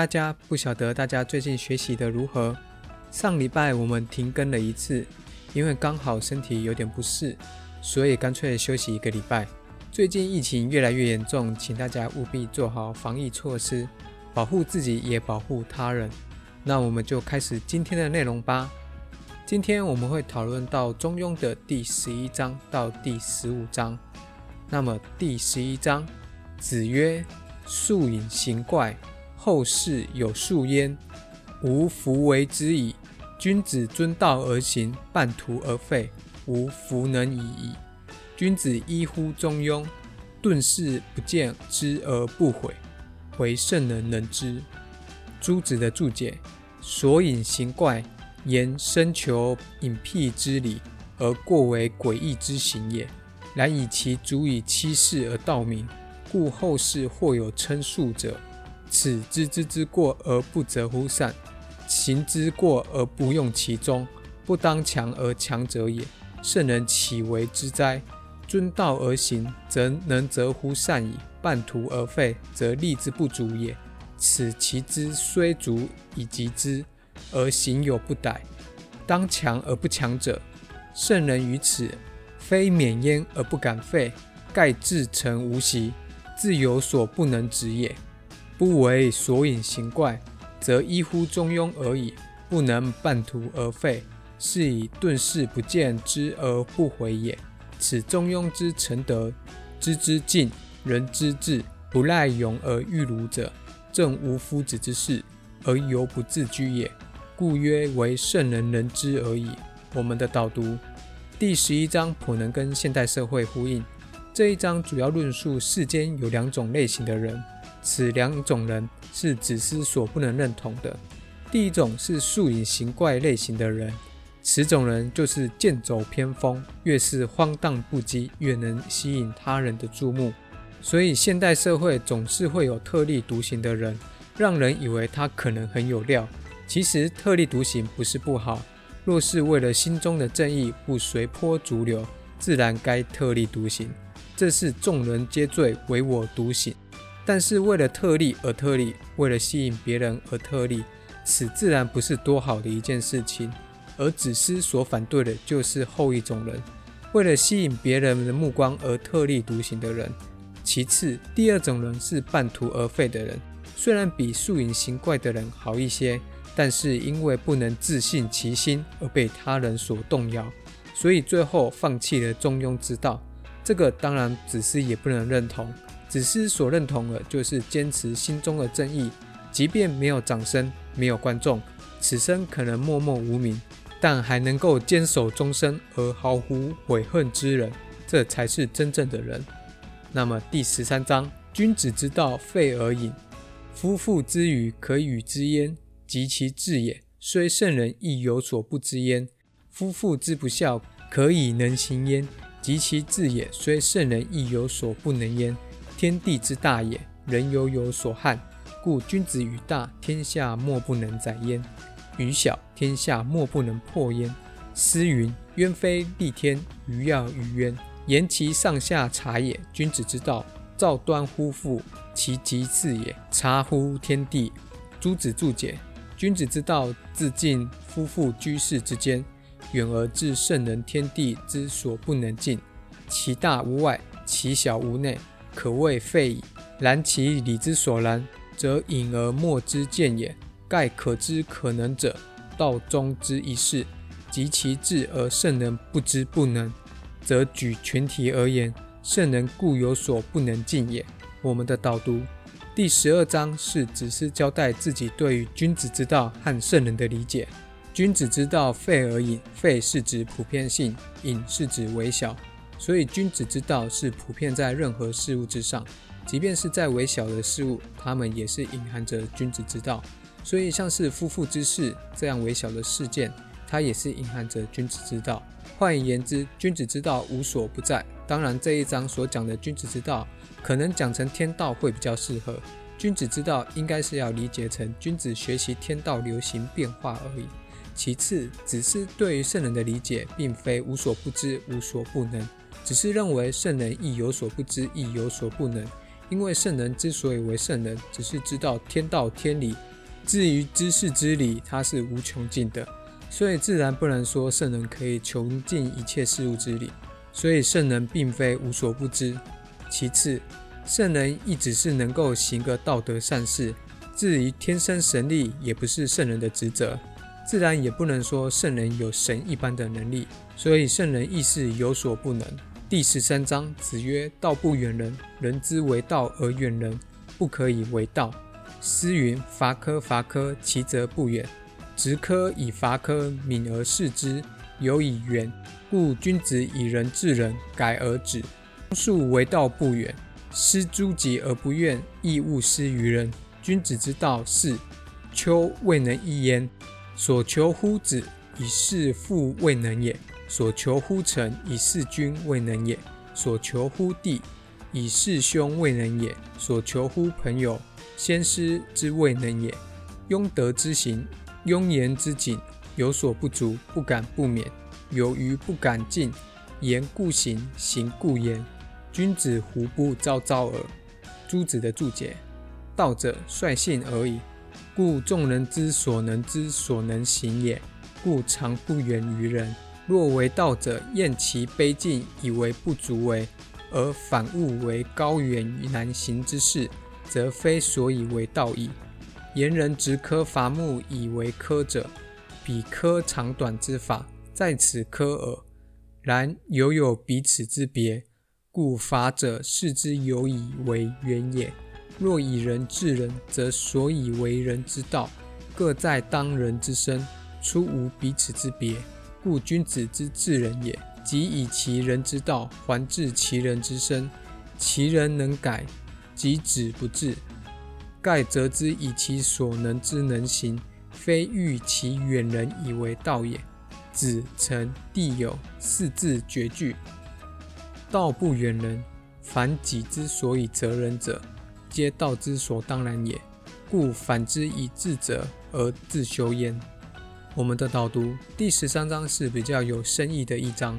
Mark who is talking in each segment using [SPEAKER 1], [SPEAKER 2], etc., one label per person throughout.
[SPEAKER 1] 大家不晓得大家最近学习的如何？上礼拜我们停更了一次，因为刚好身体有点不适，所以干脆休息一个礼拜。最近疫情越来越严重，请大家务必做好防疫措施，保护自己也保护他人。那我们就开始今天的内容吧。今天我们会讨论到《中庸》的第十一章到第十五章。那么第十一章，子曰：“素隐行怪。”后世有数焉，无弗为之矣。君子遵道而行，半途而废，无弗能已矣。君子依乎中庸，顿事不见之而不悔，为圣人能之。朱子的注解：所隐行怪，言深求隐僻之理，而过为诡异之行也。然以其足以欺世而道名，故后世或有称数者。此知之之过而不责乎善，行之过而不用其中，不当强而强者也。圣人岂为之哉？遵道而行，则能责乎善矣；半途而废，则力之不足也。此其之虽足以及之，而行有不逮。当强而不强者，圣人于此，非免焉而不敢废，盖自成无习，自有所不能止也。不为所引行怪，则依乎中庸而已，不能半途而废，是以顿事不见之而不悔也。此中庸之成德，知之敬，人之智，不赖勇而欲儒者，正无夫子之事，而犹不自居也。故曰为圣人能之而已。我们的导读第十一章颇能跟现代社会呼应。这一章主要论述世间有两种类型的人。此两种人是子思所不能认同的。第一种是素隐行怪类型的人，此种人就是剑走偏锋，越是荒诞不羁，越能吸引他人的注目。所以现代社会总是会有特立独行的人，让人以为他可能很有料。其实特立独行不是不好，若是为了心中的正义，不随波逐流，自然该特立独行。这是众人皆醉，唯我独醒。但是为了特例而特例，为了吸引别人而特例，此自然不是多好的一件事情。而子思所反对的就是后一种人，为了吸引别人的目光而特立独行的人。其次，第二种人是半途而废的人，虽然比素隐行怪的人好一些，但是因为不能自信其心而被他人所动摇，所以最后放弃了中庸之道。这个当然子思也不能认同。子思所认同的，就是坚持心中的正义，即便没有掌声，没有观众，此生可能默默无名，但还能够坚守终身而毫无悔恨之人，这才是真正的人。那么第十三章，君子之道废而隐，夫妇之语可与之焉，及其志也，虽圣人亦有所不知焉。夫妇之不孝，可以能行焉，及其志也，虽圣人亦有所不能焉。天地之大也，人犹有所憾，故君子与大，天下莫不能载焉；与小，天下莫不能破焉。诗云：“渊非立天，鱼跃于渊。”言其上下察也。君子之道，造端乎父，其极次也。察乎天地。朱子注解：君子之道，自尽夫妇居士之间，远而至圣人天地之所不能尽。其大无外，其小无内。可谓废矣。然其理之所然，则隐而莫之见也。盖可知可能者，道中之一事；及其智而圣人不知不能，则举全体而言，圣人固有所不能尽也。我们的导读第十二章是只是交代自己对于君子之道和圣人的理解。君子之道废而隐，废是指普遍性，隐是指微小。所以，君子之道是普遍在任何事物之上，即便是在微小的事物，他们也是隐含着君子之道。所以，像是夫妇之事这样微小的事件，它也是隐含着君子之道。换言之，君子之道无所不在。当然，这一章所讲的君子之道，可能讲成天道会比较适合。君子之道应该是要理解成君子学习天道流行变化而已。其次，只是对于圣人的理解，并非无所不知、无所不能。只是认为圣人亦有所不知，亦有所不能，因为圣人之所以为圣人，只是知道天道天理。至于知识之理，它是无穷尽的，所以自然不能说圣人可以穷尽一切事物之理。所以圣人并非无所不知。其次，圣人亦只是能够行个道德善事，至于天生神力，也不是圣人的职责。自然也不能说圣人有神一般的能力，所以圣人亦是有所不能。第十三章，子曰：“道不远人，人之为道而远人，不可以为道。”诗云：“伐柯伐柯，其则不远；执柯以伐柯，敏而视之，有以远。故君子以仁治人，改而止。树为道不远，失诸己而不怨，亦勿施于人。君子之道是：丘未能一焉。所求乎子，以事父未能也；所求乎臣，以事君未能也；所求乎弟，以事兄未能也；所求乎朋友，先师之未能也。庸德之行，庸言之谨，有所不足，不敢不勉；有余不敢进，言故行，行故言。君子胡不昭昭耳？朱子的注解：道者，率性而已。故众人之所能之所能行也，故常不远于人。若为道者，厌其卑近，以为不足为，而反误为高远难行之事，则非所以为道矣。言人执科伐木以为科者，比科长短之法，在此科耳。然犹有彼此之别，故伐者视之有以为远也。若以人治人，则所以为人之道，各在当人之身，出无彼此之别，故君子之治人也。即以其人之道还治其人之身，其人能改，即止不治。盖则之以其所能之能行，非欲其远人以为道也。子臣弟友四字绝句。道不远人，凡己之所以责人者。皆道之所当然也，故反之以智者而自修焉。我们的导读第十三章是比较有深意的一章。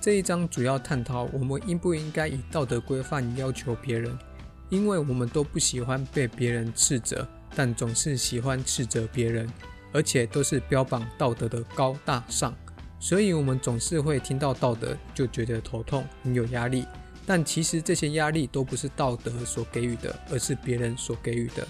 [SPEAKER 1] 这一章主要探讨我们应不应该以道德规范要求别人，因为我们都不喜欢被别人斥责，但总是喜欢斥责别人，而且都是标榜道德的高大上，所以我们总是会听到道德就觉得头痛，很有压力。但其实这些压力都不是道德所给予的，而是别人所给予的。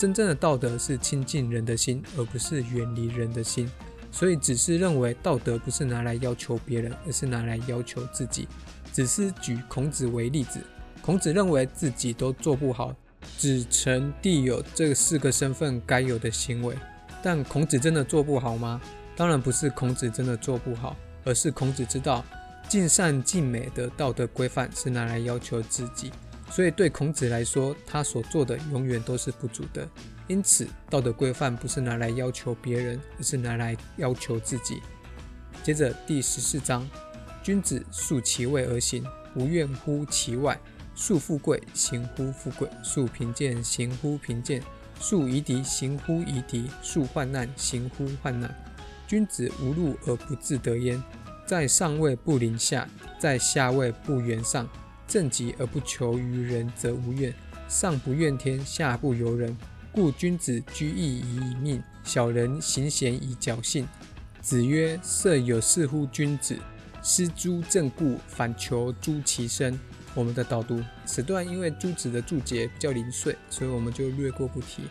[SPEAKER 1] 真正的道德是亲近人的心，而不是远离人的心。所以，只是认为道德不是拿来要求别人，而是拿来要求自己。只是举孔子为例子，孔子认为自己都做不好，子承弟友这四个身份该有的行为。但孔子真的做不好吗？当然不是，孔子真的做不好，而是孔子知道。尽善尽美的道德规范是拿来要求自己，所以对孔子来说，他所做的永远都是不足的。因此，道德规范不是拿来要求别人，而是拿来要求自己。接着第十四章，君子素其位而行，不怨乎其外；素富贵，行乎富贵；素贫贱，行乎贫贱；素夷狄，行乎夷狄；素患难，行乎患难。君子无路而不自得焉。在上位不临下，在下位不圆上。正己而不求于人，则无怨。上不怨天，下不尤人。故君子居易以以命，小人行贤以侥幸。子曰：“色有事乎君子？失诸正故，反求诸其身。”我们的导读此段因为朱子的注解比较零碎，所以我们就略过不提。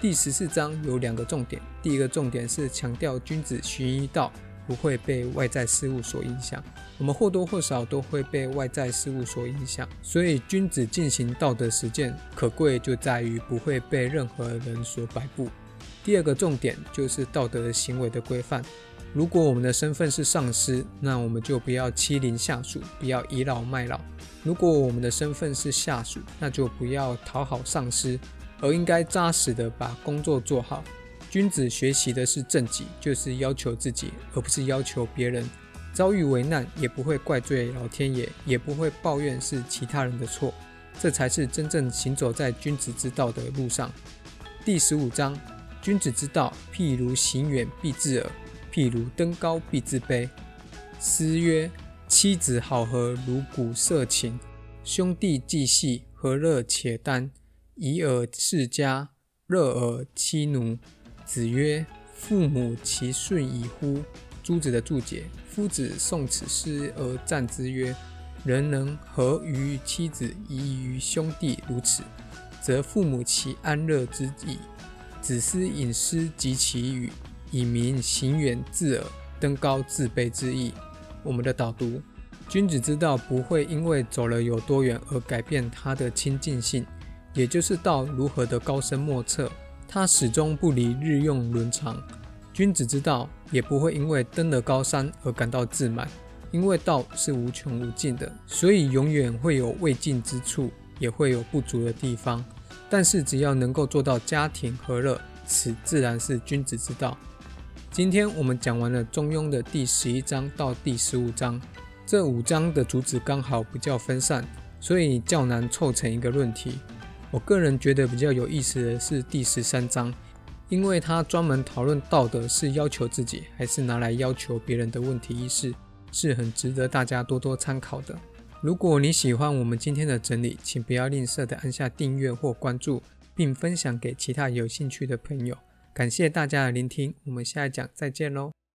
[SPEAKER 1] 第十四章有两个重点，第一个重点是强调君子循一道。不会被外在事物所影响，我们或多或少都会被外在事物所影响，所以君子进行道德实践，可贵就在于不会被任何人所摆布。第二个重点就是道德行为的规范。如果我们的身份是上司，那我们就不要欺凌下属，不要倚老卖老；如果我们的身份是下属，那就不要讨好上司，而应该扎实的把工作做好。君子学习的是正己，就是要求自己，而不是要求别人。遭遇危难也不会怪罪老天爷，也不会抱怨是其他人的错，这才是真正行走在君子之道的路上。第十五章：君子之道，譬如行远必自耳，譬如登高必自卑。诗曰：“妻子好合如鼓瑟琴，兄弟既细和乐且耽，宜尔世家，乐尔妻奴。子曰：“父母其顺矣乎？”朱子的注解：夫子诵此诗而赞之曰：“人能合于妻子，宜于兄弟如此，则父母其安乐之矣。”子思引诗及其语，以明行远自耳，登高自卑之意。我们的导读：君子之道不会因为走了有多远而改变他的亲近性，也就是道如何的高深莫测，他始终不离日用伦常。君子之道也不会因为登了高山而感到自满，因为道是无穷无尽的，所以永远会有未尽之处，也会有不足的地方。但是只要能够做到家庭和乐，此自然是君子之道。今天我们讲完了《中庸》的第十一章到第十五章，这五章的主旨刚好比较分散，所以较难凑成一个论题。我个人觉得比较有意思的是第十三章。因为他专门讨论道德是要求自己，还是拿来要求别人的问题意识，是很值得大家多多参考的。如果你喜欢我们今天的整理，请不要吝啬的按下订阅或关注，并分享给其他有兴趣的朋友。感谢大家的聆听，我们下一讲再见喽。